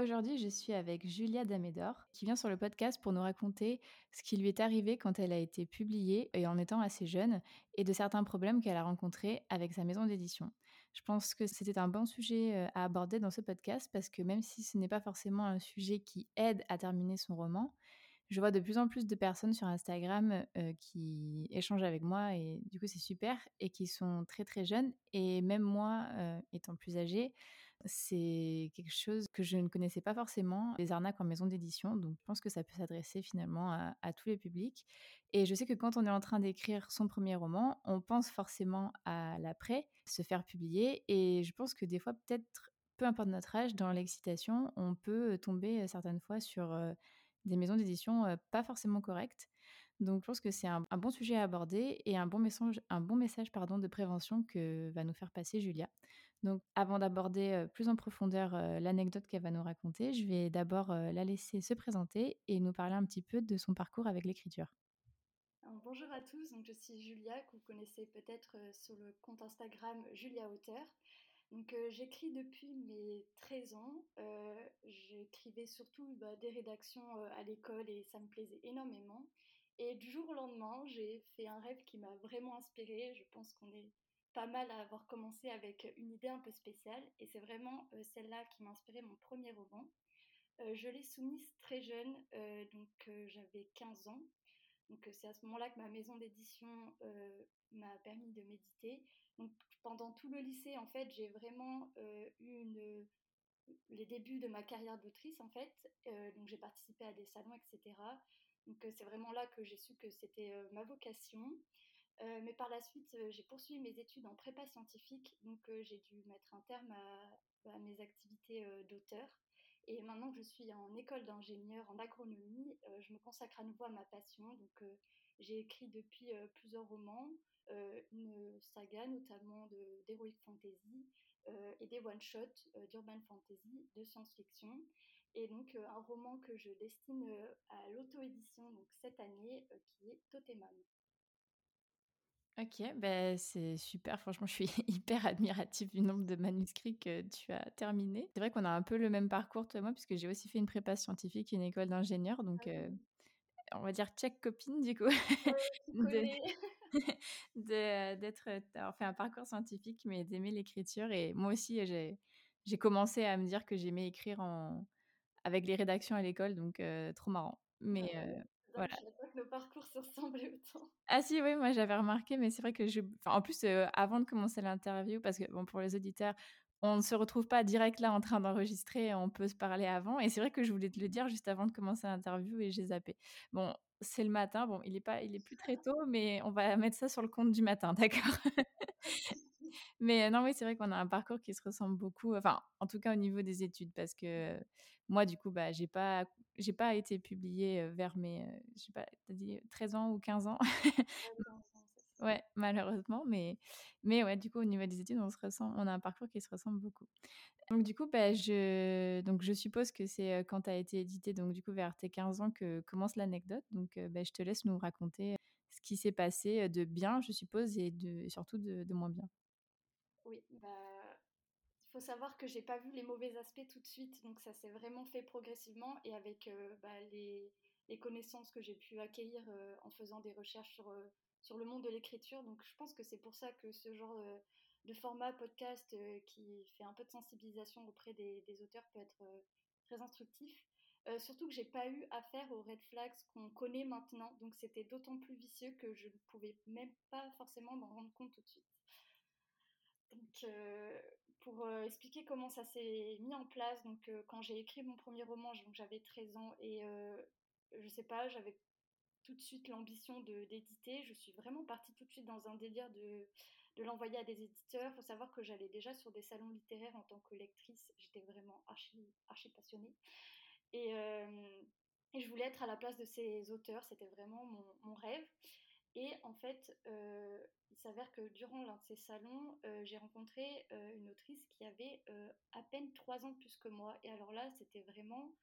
Aujourd'hui, je suis avec Julia Damedor, qui vient sur le podcast pour nous raconter ce qui lui est arrivé quand elle a été publiée et en étant assez jeune, et de certains problèmes qu'elle a rencontrés avec sa maison d'édition. Je pense que c'était un bon sujet euh, à aborder dans ce podcast parce que même si ce n'est pas forcément un sujet qui aide à terminer son roman, je vois de plus en plus de personnes sur Instagram qui échangent avec moi et du coup c'est super et qui sont très très jeunes et même moi étant plus âgée c'est quelque chose que je ne connaissais pas forcément, les arnaques en maison d'édition. Donc, je pense que ça peut s'adresser finalement à, tous les publics. Et je sais que quand on est en train d'écrire son premier roman, on pense forcément à l'après, se faire publier. Et je pense que des fois, peut-être, peu importe notre âge, dans l'excitation, on peut tomber certaines fois sur des maisons d'édition pas forcément correctes. Donc, je pense que c'est un, bon sujet à aborder et un bon message, un bon message pardon, de prévention que va nous faire passer Julia. Donc, avant d'aborder plus en profondeur l'anecdote qu'elle va nous raconter, je vais d'abord la laisser se présenter et nous parler un petit peu de son parcours avec l'écriture. Bonjour à tous, donc je suis Julia, que vous connaissez peut-être sur le compte Instagram Julia Auteur. Donc j'écris depuis mes 13 ans. J'écrivais surtout bah, des rédactions à l'école et ça me plaisait énormément. Et du jour au lendemain, j'ai fait un rêve qui m'a vraiment inspirée. Je pense qu'on est pas mal à avoir commencé avec une idée un peu spéciale et c'est vraiment euh, celle-là qui m'a inspiré mon premier roman. Euh, je l'ai soumise très jeune, euh, donc j'avais 15 ans. Donc c'est à ce moment-là que ma maison d'édition m'a permis de méditer. Donc pendant tout le lycée, en fait, j'ai vraiment eu les débuts de ma carrière d'autrice, en fait. donc j'ai participé à des salons, etc. Donc c'est vraiment là que j'ai su que c'était ma vocation. Euh, mais par la suite, euh, j'ai poursuivi mes études en prépa scientifique, donc euh, j'ai dû mettre un terme à, mes activités d'auteur. Et maintenant que je suis en école d'ingénieur en agronomie, je me consacre à nouveau à ma passion. Donc j'ai écrit depuis plusieurs romans, une saga notamment d'heroic fantasy et des one-shots d'urban fantasy, de science-fiction. Et donc un roman que je destine à l'auto-édition cette année qui est Totemam. Ok, ben c'est super. Franchement, je suis hyper admirative du nombre de manuscrits que tu as terminés. C'est vrai qu'on a un peu le même parcours, toi et moi, puisque j'ai aussi fait une prépa scientifique et une école d'ingénieur. Donc, ah euh, on va dire check copine, du coup. D'être, d'avoir fait un parcours scientifique, mais d'aimer l'écriture. Et moi aussi, j'ai, j'ai commencé à me dire que j'aimais écrire en, avec les rédactions à l'école. Donc, euh, trop marrant. Mais ah euh, voilà. Je pas que nos parcours se ressemblaient autant. Ah si, oui, moi j'avais remarqué, mais c'est vrai que je... en plus, euh, avant de commencer l'interview, parce que bon, pour les auditeurs, on ne se retrouve pas direct là en train d'enregistrer, on peut se parler avant. Et c'est vrai que je voulais te le dire juste avant de commencer l'interview et j'ai zappé. Bon, c'est le matin, bon, il est pas, il est plus très tôt, mais on va mettre ça sur le compte du matin, d'accord? Mais non, oui, c'est vrai qu'on a un parcours qui se ressemble beaucoup, enfin, en tout cas au niveau des études, parce que moi, du coup, bah, j'ai pas, j'ai pas été publiée vers mes, je sais pas, t'as dit 13 ans ou 15 ans? ouais, malheureusement, mais, mais ouais, du coup, au niveau des études, on se ressent, on a un parcours qui se ressemble beaucoup. Donc, du coup, bah, je, donc, je suppose que c'est quand tu as été édité, donc, du coup, vers tes 15 ans que commence l'anecdote. Donc, bah, je te laisse nous raconter ce qui s'est passé de bien, je suppose, et, de, surtout de, de moins bien. Oui, bah, faut savoir que j'ai pas vu les mauvais aspects tout de suite, donc ça s'est vraiment fait progressivement et avec euh, bah, les, connaissances que j'ai pu acquérir euh, en faisant des recherches sur, euh, sur le monde de l'écriture. Donc je pense que c'est pour ça que ce genre de format podcast qui fait un peu de sensibilisation auprès des, auteurs peut être très instructif. surtout que j'ai pas eu affaire aux red flags qu'on connaît maintenant, donc c'était d'autant plus vicieux que je ne pouvais même pas forcément m'en rendre compte tout de suite. Donc, pour euh, expliquer comment ça s'est mis en place, donc euh, quand j'ai écrit mon premier roman, j'avais 13 ans et euh, je sais pas, j'avais tout de suite l'ambition d'éditer. Je suis vraiment partie tout de suite dans un délire de, l'envoyer à des éditeurs. Il faut savoir que j'allais déjà sur des salons littéraires en tant que lectrice. J'étais vraiment archi, passionnée. Et, je voulais être à la place de ces auteurs. C'était vraiment mon rêve. En fait, il s'avère que durant l'un de ces salons, j'ai rencontré une autrice qui avait à peine trois ans de plus que moi. Et alors là, c'était vraiment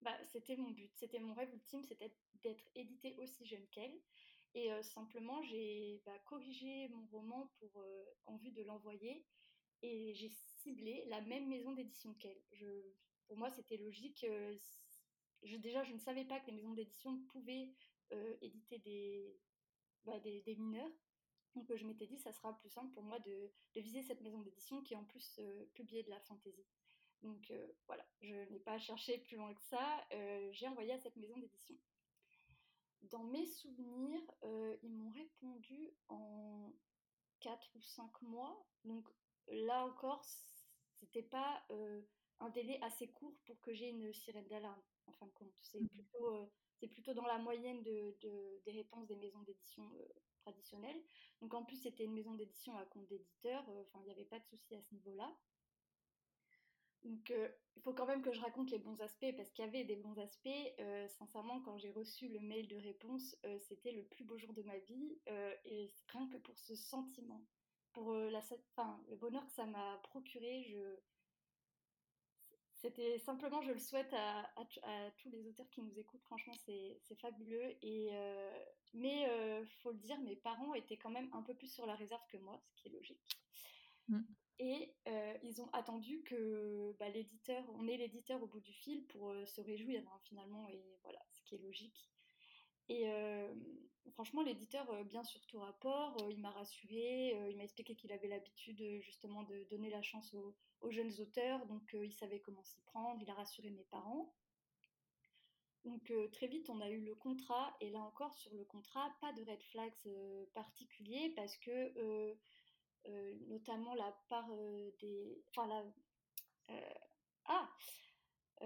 bah, c'était mon but, c'était mon rêve ultime, c'était d'être éditée aussi jeune qu'elle. Et simplement, j'ai bah, corrigé mon roman pour, en vue de l'envoyer et j'ai ciblé la même maison d'édition qu'elle. pour moi, c'était logique. Déjà, je ne savais pas que les maisons d'édition pouvaient éditer des, bah, des, des, mineurs. Donc je m'étais dit, ça sera plus simple pour moi de, de viser cette maison d'édition qui en plus publiait de la fantaisie. Donc euh, voilà, je n'ai pas cherché plus loin que ça. Euh, j'ai envoyé à cette maison d'édition. Dans mes souvenirs, euh, ils m'ont répondu en 4 ou 5 mois. Donc là encore, c'était pas un délai assez court pour que j'ai une sirène d'alarme, en fin de compte. C'est mmh. Plutôt, plutôt dans la moyenne de, des réponses des maisons d'édition traditionnelles. Donc en plus, c'était une maison d'édition à compte d'éditeur, enfin, il n'y avait pas de souci à ce niveau-là. Donc, euh, il faut quand même que je raconte les bons aspects parce qu'il y avait des bons aspects. Euh, sincèrement, quand j'ai reçu le mail de réponse, euh, c'était le plus beau jour de ma vie. et rien que pour ce sentiment, pour la, le bonheur que ça m'a procuré, je... c'était simplement, je le souhaite à, tous les auteurs qui nous écoutent. Franchement, c'est fabuleux. Et, mais, faut le dire, mes parents étaient quand même un peu plus sur la réserve que moi, ce qui est logique. Mm. Et euh, ils ont attendu que bah, l'éditeur, on ait l'éditeur au bout du fil pour euh, se réjouir hein, finalement, et voilà, ce qui est logique. Et franchement, l'éditeur, bien sûr tout rapport, il m'a rassuré, il m'a expliqué qu'il avait l'habitude justement de donner la chance aux, jeunes auteurs, donc il savait comment s'y prendre, il a rassuré mes parents. Donc très vite, on a eu le contrat, et là encore sur le contrat, pas de red flags particuliers parce que notamment la part des. Enfin, la. Ah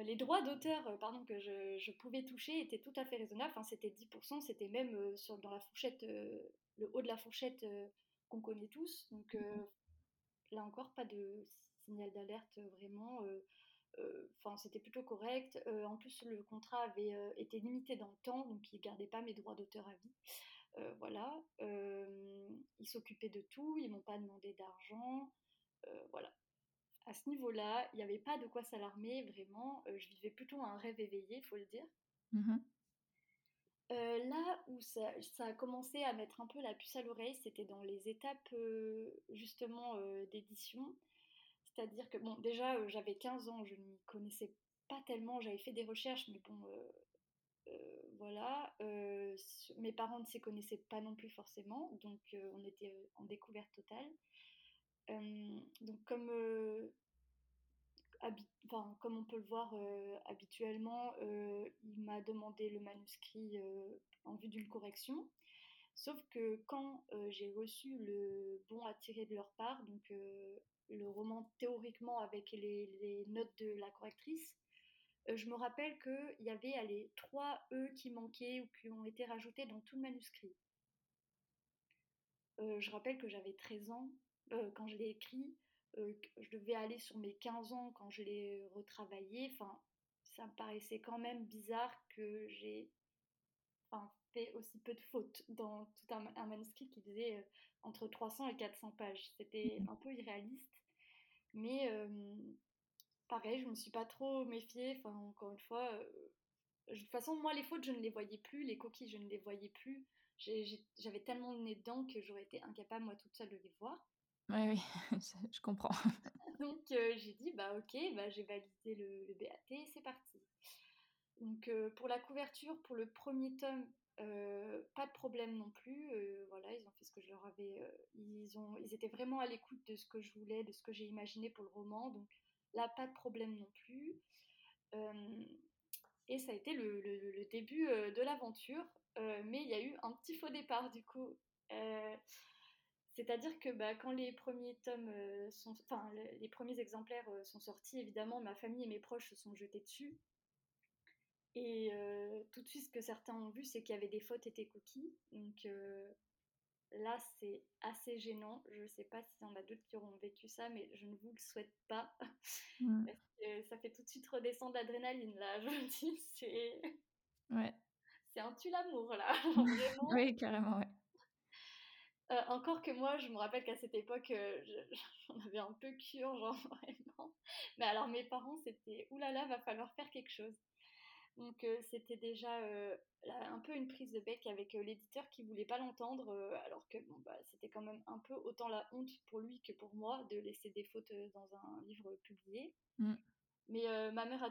les droits d'auteur pardon, que je, pouvais toucher étaient tout à fait raisonnables. Enfin, c'était 10%, c'était même sur, dans la fourchette, le haut de la fourchette qu'on connaît tous. Donc là encore, pas de signal d'alerte vraiment. Enfin, c'était plutôt correct. en plus, le contrat avait été limité dans le temps, donc il ne gardait pas mes droits d'auteur à vie. Euh, voilà, euh, ils s'occupaient de tout, ils m'ont pas demandé d'argent, euh, voilà. À ce niveau-là, il n'y avait pas de quoi s'alarmer, vraiment. je vivais plutôt un rêve éveillé, faut le dire. Mmh là où ça, a commencé à mettre un peu la puce à l'oreille, c'était dans les étapes justement d'édition. C'est-à-dire que, bon, déjà, j'avais 15 ans, je n'y connaissais pas tellement, j'avais fait des recherches, mais bon, euh, voilà, euh, mes parents ne s'y connaissaient pas non plus forcément, donc euh, on était en découverte totale. Donc comme, comme on peut le voir habituellement, il m'a demandé le manuscrit en vue d'une correction. Sauf que quand j'ai reçu le bon à tirer de leur part, donc le roman théoriquement avec les, notes de la correctrice, euh, je me rappelle qu'il y avait allez, trois E qui manquaient ou qui ont été rajoutés dans tout le manuscrit. Euh, je rappelle que j'avais 13 ans euh, quand je l'ai écrit, je devais aller sur mes 15 ans quand je l'ai retravaillé. Enfin, ça me paraissait quand même bizarre que j'ai fait aussi peu de fautes dans tout un, un manuscrit qui faisait entre 300 et 400 pages. C'était un peu irréaliste. Mais pareil, je me suis pas trop méfiée. Enfin, encore une fois, euh, de toute façon, moi, les fautes, je ne les voyais plus. Les coquilles, je ne les voyais plus. J'avais tellement le nez dedans que j'aurais été incapable, moi, toute seule, de les voir. Oui, oui, je comprends. Donc, j'ai dit, bah, ok, bah, j'ai validé le, BAT, c'est parti. Donc, pour la couverture, pour le premier tome, pas de problème non plus. voilà, ils ont fait ce que je leur avais. ils, ont, ils étaient vraiment à l'écoute de ce que je voulais, de ce que j'ai imaginé pour le roman. Donc, Là, pas de problème non plus. Et ça a été le, début de l'aventure. Mais il y a eu un petit faux départ du coup. C'est-à-dire que bah, quand les premiers tomes sont, enfin les premiers exemplaires sont sortis, évidemment, ma famille et mes proches se sont jetés dessus. Et tout de suite, ce que certains ont vu, c'est qu'il y avait des fautes et des cookies. Donc Là, c'est assez gênant. Je ne sais pas s'il y en a d'autres qui auront vécu ça, mais je ne vous le souhaite pas. Mm. Parce que ça fait tout de suite redescendre l'adrénaline, là. Je me dis, c'est. Ouais. c'est un tue l'amour là. oui, carrément, ouais. Euh, encore que moi, je me rappelle qu'à cette époque, euh, j'en avais un peu cure, genre vraiment. Mais alors mes parents, c'était oulala, va falloir faire quelque chose. Donc euh, c'était déjà un peu une prise de bec avec l'éditeur qui voulait pas l'entendre, alors que bon, bah, c'était quand même un peu autant la honte pour lui que pour moi de laisser des fautes dans un livre publié. Mm. Mais ma mère a,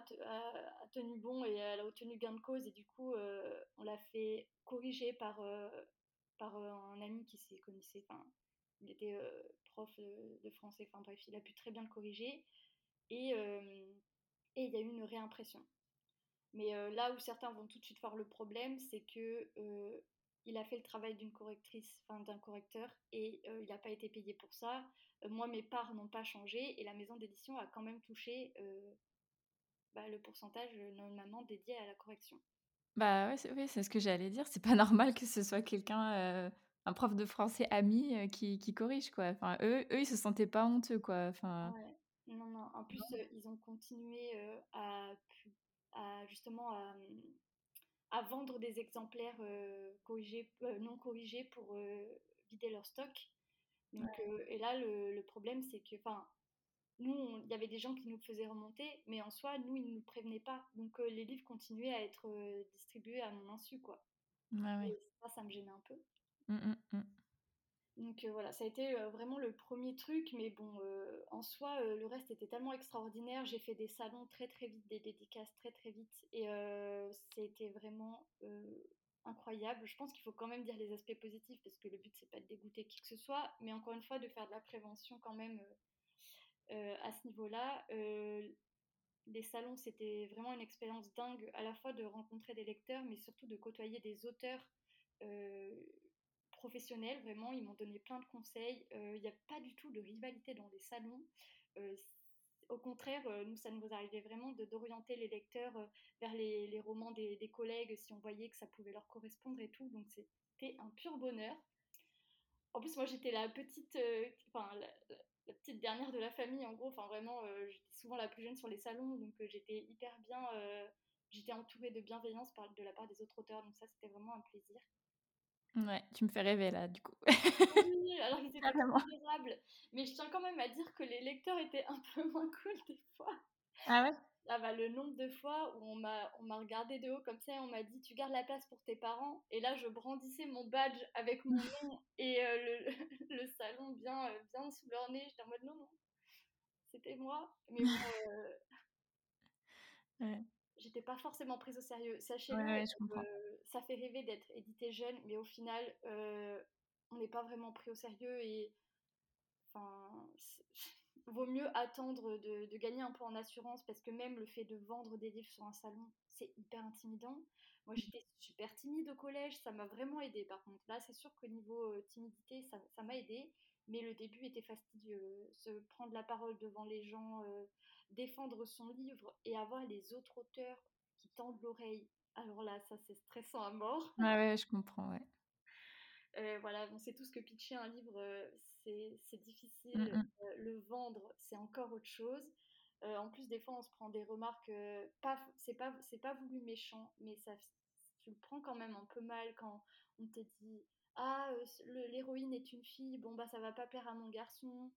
tenu bon et elle a obtenu gain de cause et du coup on l'a fait corriger par par euh, un ami qui s'y connaissait. Enfin, il était euh, prof de français. Enfin bref, il a pu très bien le corriger. Et, euh, il y a eu une réimpression. Mais là où certains vont tout de suite voir le problème, c'est que il a fait le travail d'une correctrice, enfin d'un correcteur, et il n'a pas été payé pour ça. moi, mes parts n'ont pas changé, et la maison d'édition a quand même touché bah, le pourcentage normalement dédié à la correction. Bah, ouais, c'est oui, c'est ce que j'allais dire. C'est pas normal que ce soit quelqu'un, euh, un prof de français ami, euh, qui qui corrige, quoi. Enfin, eux eux, ils se sentaient pas honteux, quoi. Enfin Ouais. Non, non. En plus, euh, ils ont continué, à à justement à, mmh, à vendre des exemplaires, corrigés, non corrigés pour, vider leur stock. Donc et là, le le problème, c'est que enfin nous, il y avait des gens qui nous faisaient remonter, mais en soi, nous, ils ne nous prévenaient pas. Donc, euh, les livres continuaient à être euh, distribués à mon insu, quoi. Et ça, ça me gênait un peu. Mmh, mmh, mmh. Donc, euh, voilà, ça a été vraiment le premier truc, mais bon, en soi, le reste était tellement extraordinaire. J'ai fait des salons très, très vite, des dédicaces très, très vite, et c'était vraiment incroyable. Je pense qu'il faut quand même dire les aspects positifs, parce que le but, c'est pas de dégoûter qui que ce soit, mais encore une fois, de faire de la prévention quand même à ce niveau-là. Euh, les salons, c'était vraiment une expérience dingue, à la fois de rencontrer des lecteurs, mais surtout de côtoyer des auteurs euh, professionnels. Vraiment, ils m'ont donné plein de conseils. Il n'y a pas du tout de rivalité dans les salons. au contraire, nous, ça nous arrivait vraiment d'orienter les lecteurs vers les, romans des, collègues si on voyait que ça pouvait leur correspondre et tout. Donc, c'était un pur bonheur. En plus, moi, j'étais la petite, enfin, petite dernière de la famille, en gros. Enfin, vraiment, euh, j'étais souvent la plus jeune sur les salons, donc euh, j'étais hyper bien. Euh, j'étais entourée de bienveillance par, de la part des autres auteurs, donc ça, c'était vraiment un plaisir. Ouais, tu me fais rêver là, du coup. oui, alors ils étaient admirables. Mais je tiens quand même à dire que les lecteurs étaient un peu moins cool des fois. Ah ouais? Ah bah, le nombre de fois où on m'a on m'a regardé de haut comme ça et on m'a dit tu gardes la place pour tes parents. Et là je brandissais mon badge avec mon nom et euh, le, le, salon bien euh, bien sous leur nez. J'étais en mode non non c'était moi. Mais bon euh, j'étais pas forcément prise au sérieux. Sachez-le ça fait rêver d'être édité jeune mais au final on n'est pas vraiment pris au sérieux et enfin vaut mieux attendre de, gagner un peu en assurance parce que même le fait de vendre des livres sur un salon, c'est hyper intimidant. Moi, j'étais super timide au collège, ça m'a vraiment aidé. Par contre, là, c'est sûr qu'au niveau euh, timidité, ça m'a aidé, mais le début était fastidieux. Se prendre la parole devant les gens, euh, défendre son livre et avoir les autres auteurs qui tendent l'oreille. Alors là, ça, c'est stressant à mort. Ouais, ouais, je comprends, ouais. Euh, voilà, on sait tous que pitcher un livre, c'est difficile. Mmh, mmh. Le vendre, c'est encore autre chose. Euh, en plus, des fois, on se prend des remarques, euh, pas, c'est pas, c'est pas voulu méchant, mais ça, tu le prends quand même un peu mal quand on te dit ah l'héroïne est une fille, bon bah ça va pas plaire à mon garçon,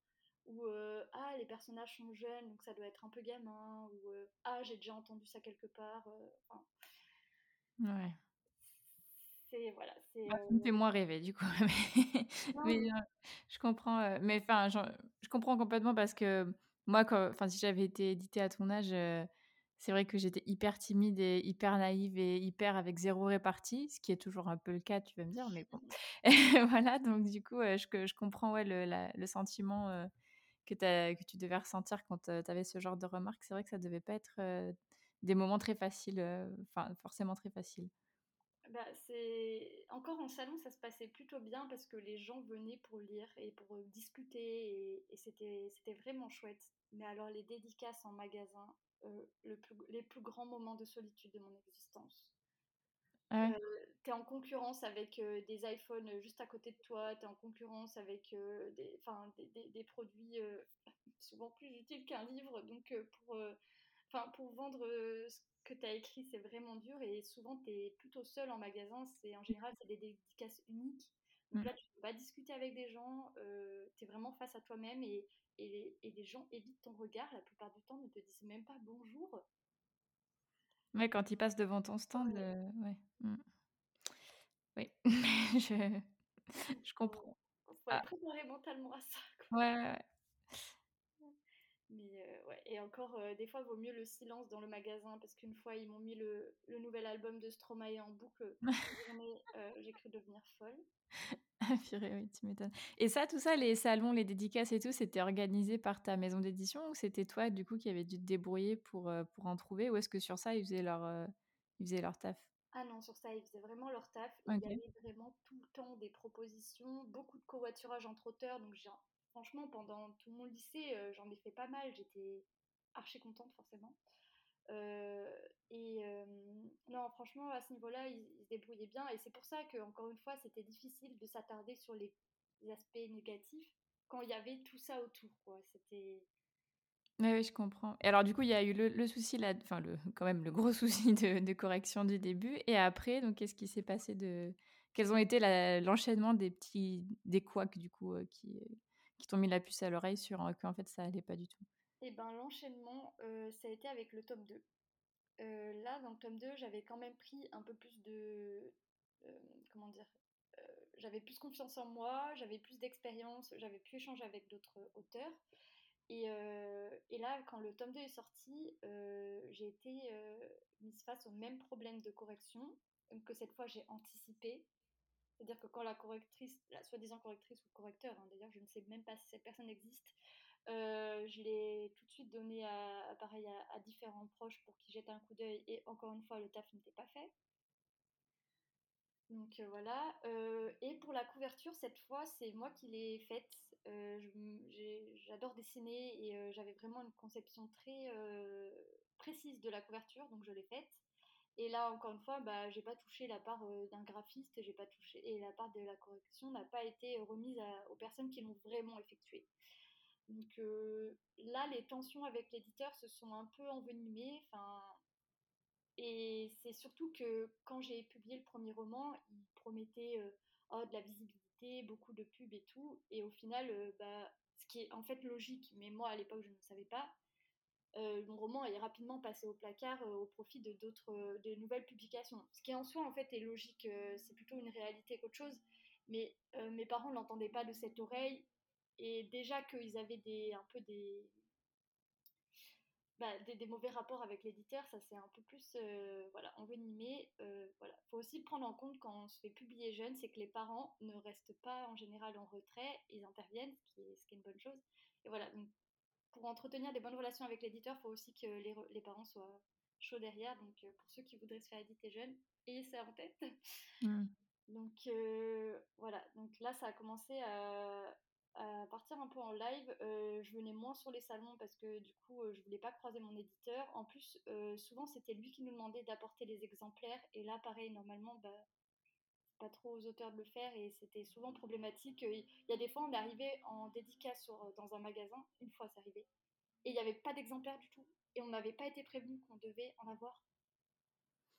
ou ah les personnages sont jeunes donc ça doit être un peu gamin, ou ah j'ai déjà entendu ça quelque part. ouais c'est voilà, c'est. Ah, ça me fait moins rêver du coup. mais, je comprends. mais enfin, je comprends complètement parce que moi, enfin, si j'avais été éditée à ton âge, c'est vrai que j'étais hyper timide et hyper naïve et hyper avec zéro répartie, ce qui est toujours un peu le cas, tu vas me dire, mais bon. voilà, donc du coup, je, je comprends ouais, le, le sentiment que, que tu devais ressentir quand tu avais ce genre de remarques. C'est vrai que ça devait pas être des moments très faciles, enfin, forcément très faciles. Bah, c'est encore en salon, ça se passait plutôt bien parce que les gens venaient pour lire et pour euh, discuter et, c'était c'était vraiment chouette. Mais alors les dédicaces en magasin, euh, le les plus grands moments de solitude de mon existence. Ah euh, t'es en concurrence avec des iPhones juste à côté de toi, t'es en concurrence avec des, des, des, des, produits souvent plus utiles qu'un livre. Donc pour enfin, pour vendre ce que tu as écrit, c'est vraiment dur et souvent, tu es plutôt seul en magasin. C'est, en général, c'est des dédicaces uniques. Donc là, tu ne peux pas discuter avec des gens, tu es vraiment face à toi-même et, et, et, les gens évitent ton regard. La plupart du temps, ne te disent même pas bonjour. Ouais, quand ils passent devant ton stand, ouais. ouais. Mmh. Oui, je, je comprends. Il faut être préparé mentalement à ça. Quoi. Ouais, ouais. Mais euh, ouais, et encore, euh, des fois, il vaut mieux le silence dans le magasin parce qu'une fois, ils m'ont mis le, le, nouvel album de Stromae en boucle. euh, j'ai cru devenir folle. oui, tu m'étonnes. Et ça, tout ça, les salons, les dédicaces et tout, c'était organisé par ta maison d'édition ou c'était toi, du coup, qui avait dû te débrouiller pour, pour en trouver Ou est-ce que sur ça, ils faisaient leur, ils faisaient leur taf? Ah non, sur ça, ils faisaient vraiment leur taf. Il y avait vraiment tout le temps des propositions, beaucoup de covoiturage entre auteurs. Donc, franchement, pendant tout mon lycée, euh, j'en ai fait pas mal. J'étais archi contente, forcément. Euh, et euh, non, franchement, à ce niveau-là, ils, débrouillaient bien. Et c'est pour ça que, encore une fois, c'était difficile de s'attarder sur les, aspects négatifs quand il y avait tout ça autour. Oui, je comprends. Et alors, du coup, il y a eu le, souci, là, enfin, le, quand même, le gros souci de, correction du début. Et après, donc, qu'est-ce qui s'est passé de. Quels ont été l'enchaînement des petits. des couacs, du coup, qui, qui t'ont mis la puce à l'oreille sur qu'en fait, ça allait pas du tout Eh ben, l'enchaînement, ça a été avec le tome 2. là, dans le tome 2, j'avais quand même pris un peu plus de. comment dire J'avais plus confiance en moi, j'avais plus d'expérience, j'avais pu échanger avec d'autres auteurs. Et, et, là, quand le tome 2 est sorti, j'ai été mise face au même problème de correction que cette fois j'ai anticipé. C'est-à-dire que quand la correctrice, la soi-disant correctrice ou correcteur, hein, d'ailleurs je ne sais même pas si cette personne existe, je l'ai tout de suite donné à, à, différents proches pour qu'ils jettent un coup d'œil et encore une fois le taf n'était pas fait. Donc voilà. et pour la couverture, cette fois, c'est moi qui l'ai faite. J'adore dessiner et j'avais vraiment une conception très précise de la couverture, donc je l'ai faite. Et là, encore une fois, bah, j'ai pas touché la part d'un graphiste, j'ai pas touché et la part de la correction n'a pas été remise aux personnes qui l'ont vraiment effectuée. Donc là, les tensions avec l'éditeur se sont un peu envenimées. Enfin, et c'est surtout que quand j'ai publié le premier roman, il promettait oh, de la visibilité, beaucoup de pubs et tout. Et au final, bah, ce qui est en fait logique, mais moi à l'époque je ne savais pas, mon roman est rapidement passé au placard au profit de d'autres, de nouvelles publications. Ce qui en soi en fait est logique, c'est plutôt une réalité qu'autre chose. Mais mes parents l'entendaient pas de cette oreille et déjà qu'ils avaient un peu des, bah, des, mauvais rapports avec l'éditeur, ça s'est un peu plus euh, voilà, envenimé. Euh, voilà. faut aussi prendre en compte quand on se fait publier jeune, c'est que les parents ne restent pas en général en retrait, ils interviennent, ce qui est, une bonne chose. Et voilà, pour entretenir des bonnes relations avec l'éditeur, il faut aussi que les, les, parents soient chauds derrière. Donc euh, pour ceux qui voudraient se faire éditer jeune, ayez ça en tête. Mmh. Donc euh, voilà, donc là ça a commencé à, à partir un peu en live, euh, je venais moins sur les salons parce que du coup, je voulais pas croiser mon éditeur. En plus, euh, souvent, c'était lui qui nous demandait d'apporter les exemplaires. Et là, pareil, normalement, bah, pas trop aux auteurs de le faire et c'était souvent problématique. Il y a des fois, on arrivait en dédicace dans un magasin, une fois c'est arrivé, et il n'y avait pas d'exemplaires du tout. Et on n'avait pas été prévenu qu'on devait en avoir.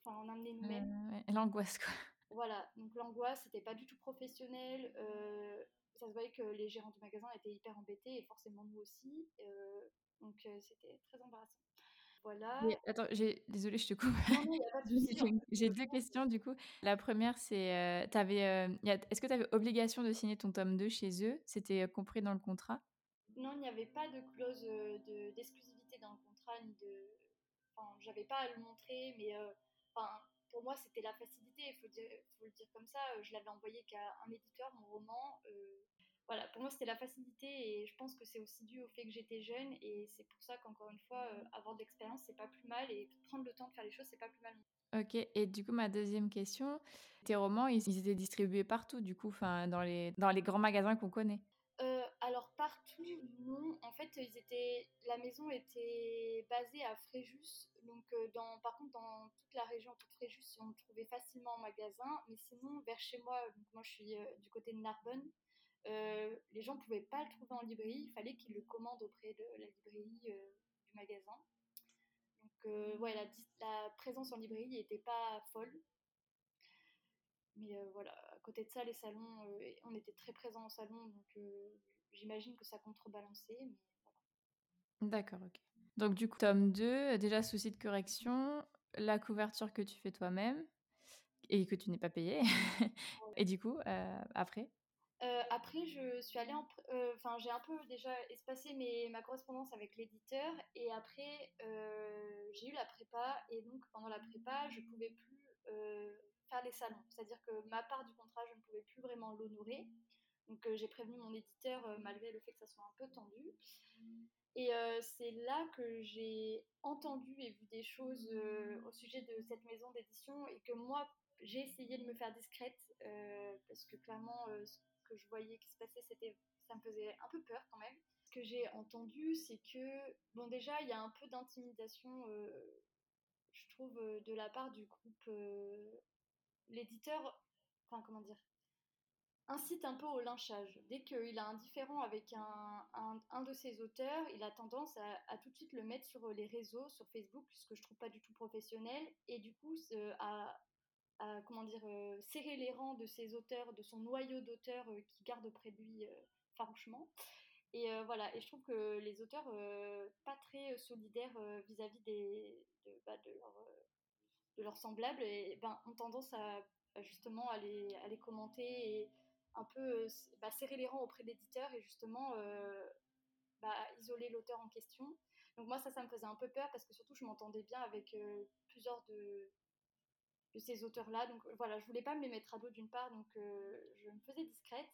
Enfin, en amener nous-mêmes. L'angoisse, quoi. Voilà, donc l'angoisse, c'était pas du tout professionnel ça se voyait que les gérants du magasin étaient hyper embêtés et forcément nous aussi. Euh, donc euh, c'était très embarrassant. Voilà. attends, désolée, je te coupe. j'ai deux questions du coup. La première, c'est euh, est-ce que tu avais obligation de signer ton tome 2 chez eux? C'était compris dans le contrat? Non, il n'y avait pas de clause d'exclusivité dans le contrat, ni de. Enfin, j'avais pas à le montrer, mais enfin, pour moi, c'était la facilité, il faut, faut, le dire comme ça. Je l'avais envoyé qu'à un éditeur, mon roman voilà, pour moi, c'était la facilité et je pense que c'est aussi dû au fait que j'étais jeune et c'est pour ça qu'encore une fois, euh, avoir de l'expérience, c'est pas plus mal et prendre le temps de faire les choses, c'est pas plus mal. Ok, et du coup, ma deuxième question, tes romans, ils, étaient distribués partout, du coup, dans les, dans les grands magasins qu'on connaît euh, Alors, partout, non. En fait, ils étaient, la maison était basée à Fréjus. Donc, euh, dans, par contre, dans toute la région de Fréjus, on le trouvait facilement en magasin. Mais sinon, vers chez moi, moi je suis du côté de Narbonne, euh, les gens ne pouvaient pas le trouver en librairie, il fallait qu'ils le commandent auprès de la librairie euh, du magasin. Donc ouais, la, la, présence en librairie n'était pas folle. Mais voilà, à côté de ça, les salons, on était très présents au salon, donc j'imagine que ça contrebalançait. Mais D'accord, ok. Donc du coup, tome 2, déjà souci de correction, la couverture que tu fais toi-même et que tu n'es pas payé. et du coup, euh, après? euh, Après, je suis allée. Euh, enfin, j'ai un peu déjà espacé ma correspondance avec l'éditeur et après, j'ai eu la prépa et donc pendant la prépa, je pouvais plus faire les salons. C'est-à-dire que ma part du contrat, je ne pouvais plus vraiment l'honorer. Donc j'ai prévenu mon éditeur malgré le fait que ça soit un peu tendu. Et euh, c'est là que j'ai entendu et vu des choses euh, au sujet de cette maison d'édition et que moi, j'ai essayé de me faire discrète euh, parce que clairement, que je voyais qui se passait, c'était, ça me faisait un peu peur quand même. Ce que j'ai entendu, c'est que, bon, déjà, il y a un peu d'intimidation, je trouve, de la part du groupe. L'éditeur, enfin, comment dire incite un peu au lynchage. Dès qu'il a un différent avec un, un, de ses auteurs, il a tendance à, tout de suite le mettre sur les réseaux, sur Facebook, ce que je trouve pas du tout professionnel, et du coup à, comment dire, euh, serrer les rangs de ses auteurs, de son noyau d'auteurs euh, qui garde auprès de lui euh, farouchement. Et voilà, et je trouve que les auteurs pas très solidaires vis-à-vis des, de, bah, de, leurs semblables et, ben, ont tendance à justement à les, à commenter et un peu bah, serrer les rangs auprès de l'éditeur et justement bah, isoler l'auteur en question. Donc moi ça, ça me faisait un peu peur parce que surtout je m'entendais bien avec plusieurs de, de ces auteurs-là. Donc voilà, je voulais pas me les mettre à dos d'une part, donc je me faisais discrète.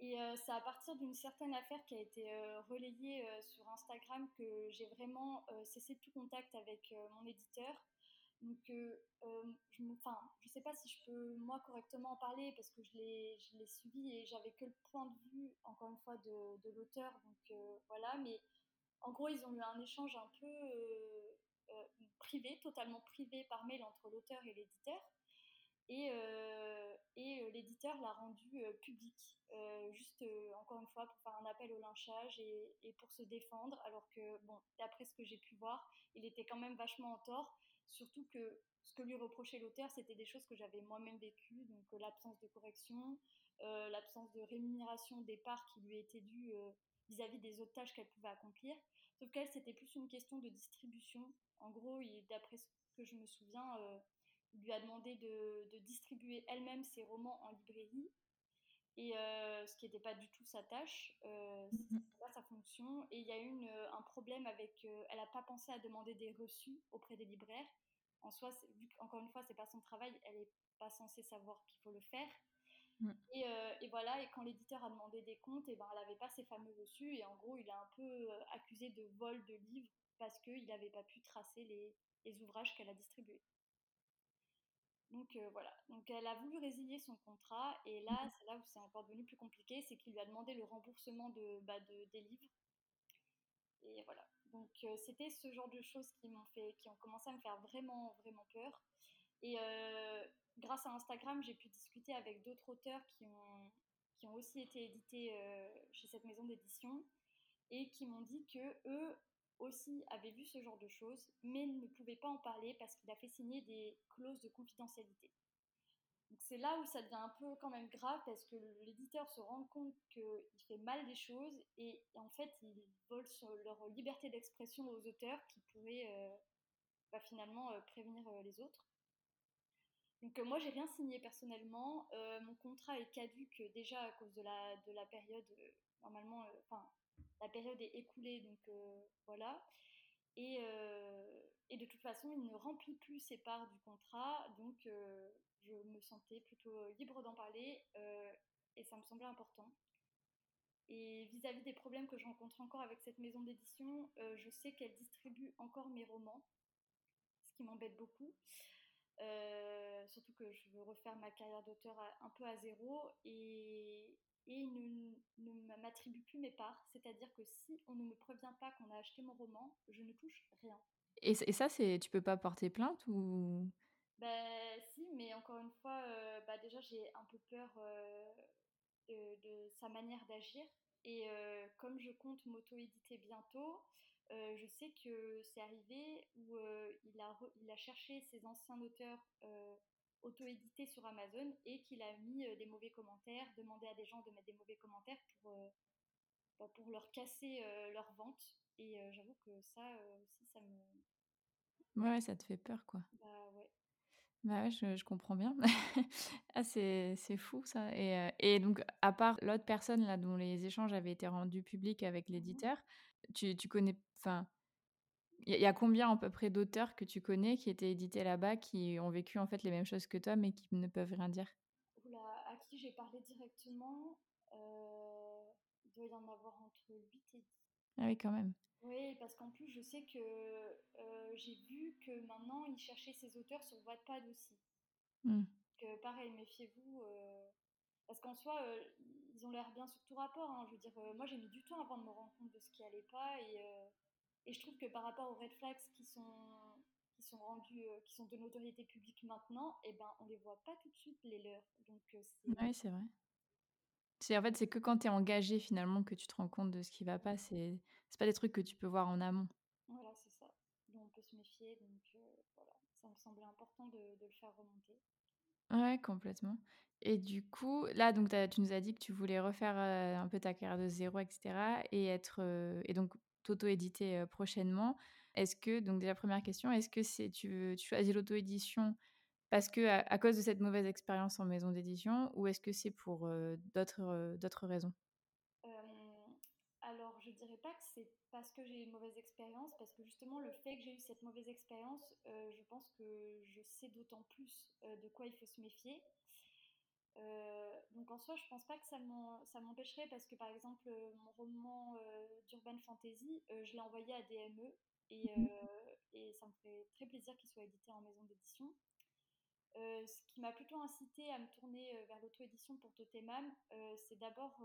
Et c'est à partir d'une certaine affaire qui a été relayée sur Instagram que j'ai vraiment cessé tout contact avec mon éditeur. Donc, euh, euh, je ne sais pas si je peux moi correctement en parler parce que je l'ai suivi et j'avais que le point de vue, encore une fois, de, de l'auteur. Donc euh, voilà, mais en gros, ils ont eu un échange un peu privé, totalement privé par mail entre l'auteur et l'éditeur. Et, et l'éditeur l'a rendu public, juste encore une fois pour faire un appel au lynchage et, et pour se défendre, alors que, bon, d'après ce que j'ai pu voir, il était quand même vachement en tort Surtout que ce que lui reprochait l'auteur, c'était des choses que j'avais moi-même vécues, donc euh, l'absence de correction, euh, l'absence de rémunération des parts qui lui étaient dues euh, vis-à-vis des autres tâches qu'elle pouvait accomplir. Sauf qu'elle, c'était plus une question de distribution. En gros, d'après ce que je me souviens, il lui a demandé de, de distribuer elle-même ses romans en librairie, et ce qui n'était pas du tout sa tâche, euh, mmh pas sa fonction. Et il y a eu un problème avec, elle n'a pas pensé à demander des reçus auprès des libraires en soi, vu qu'encore une fois, c'est pas son travail, elle n'est pas censée savoir qu'il faut le faire. Mm. Euh, et, voilà, et quand l'éditeur a demandé des comptes, et ben, elle n'avait pas ces fameux reçus, et en gros, il a un peu euh, accusé de vol de livres parce qu'il n'avait pas pu tracer les, les ouvrages qu'elle a distribués. Donc euh, voilà, donc elle a voulu résilier son contrat, et là, mm. c'est là où c'est encore devenu plus compliqué, c'est qu'il lui a demandé le remboursement de, bah, de des livres. Et voilà, donc euh, c'était ce genre de choses qui m'ont fait, qui ont commencé à me faire vraiment, vraiment peur. Et euh, grâce à Instagram, j'ai pu discuter avec d'autres auteurs qui ont, qui ont aussi été édités euh, chez cette maison d'édition et qui m'ont dit que eux aussi avaient vu ce genre de choses, mais ne pouvaient pas en parler parce qu'il a fait signer des clauses de confidentialité c'est là où ça devient un peu quand même grave parce que l'éditeur se rend compte qu'il fait mal des choses et, en fait il vole leur liberté d'expression aux auteurs qui pourraient euh, bah, finalement prévenir les autres. Donc moi j'ai rien signé personnellement, mon contrat est caduque déjà à cause de la, de la période, normalement, enfin la période est écoulée donc voilà. Et, de toute façon, il ne remplit plus ses parts du contrat, donc je me sentais plutôt libre d'en parler euh, et ça me semblait important. Et vis-à-vis des problèmes que je rencontre encore avec cette maison d'édition, euh, je sais qu'elle distribue encore mes romans, ce qui m'embête beaucoup. Euh, surtout que je veux refaire ma carrière d'auteur un peu à zéro et, et ne, ne m'attribue plus mes parts. C'est-à-dire que si on ne me prévient pas qu'on a acheté mon roman, je ne touche rien. Et, et ça, c'est tu peux pas porter plainte ou? Ben si, mais encore une fois, euh, bah, déjà j'ai un peu peur euh, de, sa manière d'agir. Et comme je compte m'auto-éditer bientôt, je sais que c'est arrivé où il, a il a cherché ses anciens auteurs auto-édités sur Amazon et qu'il a mis des mauvais commentaires, demandé à des gens de mettre des mauvais commentaires pour, bah, pour leur casser leur vente. Et j'avoue que ça aussi, ça me. Ouais, ça te fait peur, quoi. Bah. Bah ouais, je, je comprends bien. ah, c'est, c'est fou ça. Et, et, donc, à part l'autre personne là dont les échanges avaient été rendus publics avec mmh l'éditeur, tu, tu connais. Enfin, il y, a combien à peu près d'auteurs que tu connais qui étaient édités là-bas, qui ont vécu en fait les mêmes choses que toi, mais qui ne peuvent rien dire? Oula, à qui j'ai parlé directement euh, Il doit y en avoir entre 8 et 10. Ah oui, quand même. Oui, parce qu'en plus, je sais que euh, j'ai vu que maintenant, ils cherchaient ces auteurs sur Wattpad aussi. Mmh. Que pareil, méfiez-vous. Euh, parce qu'en soi, ils ont l'air bien sur tout rapport. Hein. Je veux dire, moi, j'ai mis du temps avant de me rendre compte de ce qui allait pas. Et et je trouve que par rapport aux red flags qui sont, qui sont rendus, euh, qui sont de notoriété publique maintenant, eh ben, on les voit pas tout de suite les leurs. Donc, euh, oui, c'est vrai. C'est en fait c'est que quand tu es engagé finalement que tu te rends compte de ce qui va pas. C'est c'est pas des trucs que tu peux voir en amont. Voilà, c'est ça. Donc on peut se méfier. Donc euh, voilà, ça me semblait important de, de, le faire remonter. Ouais, complètement. Et du coup, là, donc tu nous as dit que tu voulais refaire un peu ta carrière de zéro, etc. Et être et donc t'auto-éditer prochainement. Est-ce que, donc déjà première question, est-ce que c'est tu, tu choisis l'auto-édition parce que à, cause de cette mauvaise expérience en maison d'édition ou est-ce que c'est pour d'autres d'autres raisons? Alors, je dirais pas que c'est parce que j'ai eu une mauvaise expérience, parce que justement, le fait que j'ai eu cette mauvaise expérience, je pense que je sais d'autant plus de quoi il faut se méfier. Euh, donc en soi, je pense pas que ça m'empêcherait parce que par exemple, mon roman euh, d'urban fantasy, euh, je l'ai envoyé à DME et, et, ça me ferait très plaisir qu'il soit édité en maison d'édition. Ce qui m'a plutôt incité à me tourner vers l'auto-édition pour Totemam, c'est d'abord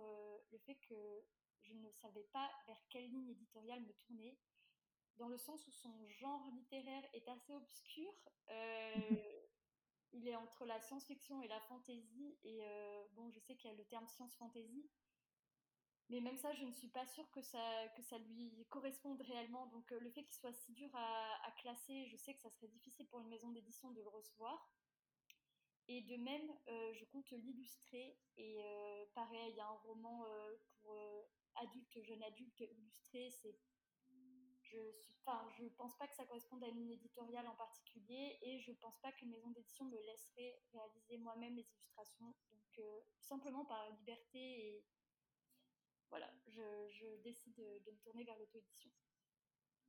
le fait que je ne savais pas vers quelle ligne éditoriale me tourner, dans le sens où son genre littéraire est assez obscur il est entre la science-fiction et la fantasy. Et euh, bon, je sais qu'il y a le terme science-fantasy. Mais même ça, je ne suis pas sûre que ça, que ça lui corresponde réellement. Donc euh, le fait qu'il soit si dur à, classer, je sais que ça serait difficile pour une maison d'édition de le recevoir. Et de même, euh, je compte l'illustrer. Et pareil, il y a un roman pour adultes, jeunes adultes illustré. C'est je ne je pense pas que ça corresponde à une éditoriale en particulier et je pense pas qu'une maison d'édition me laisserait réaliser moi-même les illustrations. Donc euh, simplement par liberté et voilà, je, décide de, me tourner vers l'auto-édition.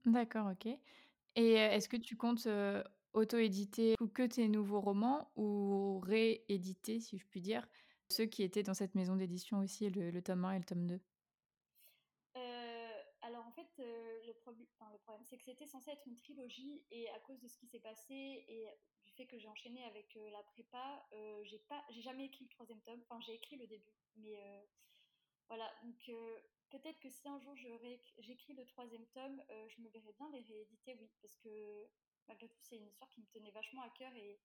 D'accord, ok. Et est-ce que tu comptes euh, auto-éditer que tes nouveaux romans ou rééditer, si je puis dire, ceux qui étaient dans cette maison d'édition aussi, le, tome 1 et le tome 2 alors en fait, le, le, problème, c'est que c'était censé être une trilogie et à cause de ce qui s'est passé et du fait que j'ai enchaîné avec la prépa, j'ai j'ai jamais écrit le troisième tome. Enfin, j'ai écrit le début, mais voilà. Donc peut-être que si un jour j'écris le troisième tome, je me verrais bien les rééditer, oui, parce que malgré tout, c'est une histoire qui me tenait vachement à cœur et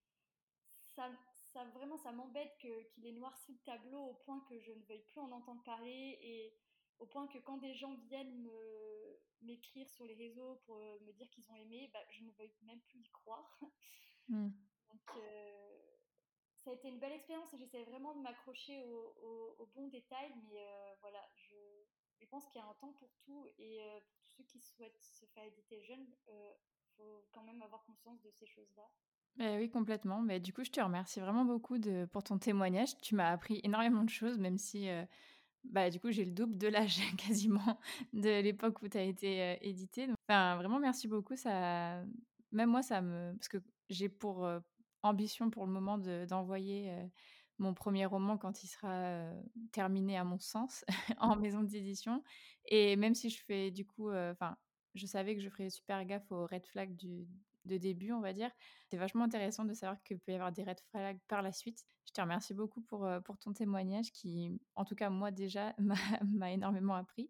ça, ça vraiment, ça m'embête qu'il ait noirci le tableau au point que je ne veuille plus en entendre parler et au point que quand des gens viennent me, m'écrire sur les réseaux pour euh, me dire qu'ils ont aimé, bah, je ne veux même plus y croire. Hmm. Donc, euh, ça a été une belle expérience et j'essaie vraiment de m'accrocher aux bons détails, mais euh, voilà, je, pense qu'il y a un temps pour tout et pour tous ceux qui souhaitent se faire éditer jeune, il faut quand même avoir conscience de ces choses-là. Bah oui, complètement. Mais du coup, je te remercie vraiment beaucoup pour ton témoignage. Tu m'as appris énormément de choses, même si bah, du coup, j'ai le double de l'âge quasiment de l'époque où tu as été édité. enfin, vraiment, merci beaucoup. Ça, même moi, ça me, parce que j'ai pour ambition pour le moment d'envoyer mon premier roman quand il sera terminé à mon sens en maison d'édition. Et même si je fais du coup, enfin, je savais que je ferais super gaffe aux red flags de début, on va dire. C'est vachement intéressant de savoir qu'il peut y avoir des red flags par la suite. Je te remercie beaucoup pour, euh, pour ton témoignage qui, en tout cas, moi déjà, m'a énormément appris.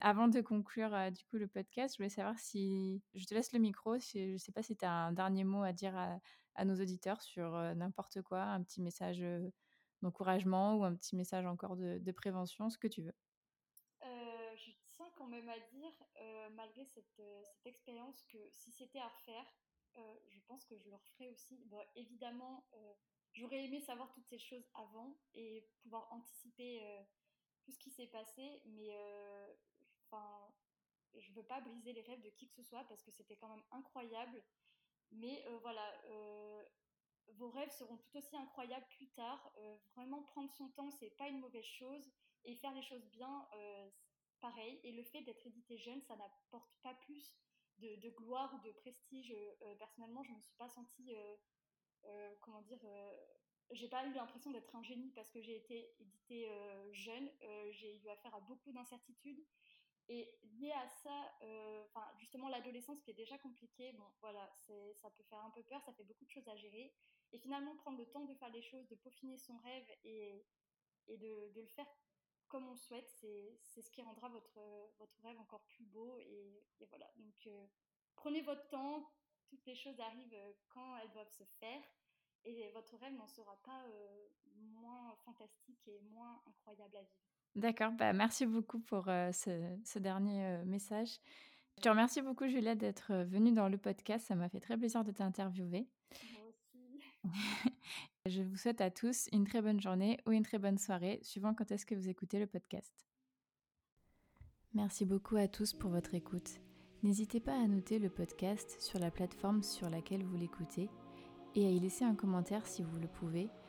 Avant de conclure euh, du coup le podcast, je voulais savoir si, je te laisse le micro, je ne sais pas si tu as un dernier mot à dire à, nos auditeurs sur euh, n'importe quoi, un petit message d'encouragement ou un petit message encore de, prévention, ce que tu veux. je tiens quand même à dire, malgré cette, expérience, que si c'était à refaire, je pense que je le referais aussi. Bon, évidemment, j'aurais aimé savoir toutes ces choses avant et pouvoir anticiper tout ce qui s'est passé, mais enfin, je veux pas briser les rêves de qui que ce soit parce que c'était quand même incroyable. Mais voilà, vos rêves seront tout aussi incroyables plus tard. vraiment prendre son temps, c'est pas une mauvaise chose et faire les choses bien, pareil. Et le fait d'être édité jeune, ça n'apporte pas plus de, gloire ou de prestige. personnellement, je ne me suis pas sentie, comment dire, j'ai pas eu l'impression d'être un génie parce que j'ai été éditée jeune. j'ai eu affaire à beaucoup d'incertitudes. Et lié à ça, enfin justement l'adolescence qui est déjà compliquée, bon voilà, ça peut faire un peu peur, ça fait beaucoup de choses à gérer. Et finalement prendre le temps de faire les choses, de peaufiner son rêve et, de, le faire comme on souhaite, c'est ce qui rendra votre, votre rêve encore plus beau. Et, voilà, donc euh, prenez votre temps, toutes les choses arrivent euh, quand elles doivent se faire. Et votre rêve n'en sera pas euh, moins fantastique et moins incroyable à vivre. D'accord, bah merci beaucoup pour ce, ce, dernier message. Je te remercie beaucoup, Julia, d'être venue dans le podcast. Ça m'a fait très plaisir de t'interviewer. Moi aussi. Je vous souhaite à tous une très bonne journée ou une très bonne soirée, suivant quand est-ce que vous écoutez le podcast. Merci beaucoup à tous pour votre écoute. N'hésitez pas à noter le podcast sur la plateforme sur laquelle vous l'écoutez et à y laisser un commentaire si vous le pouvez.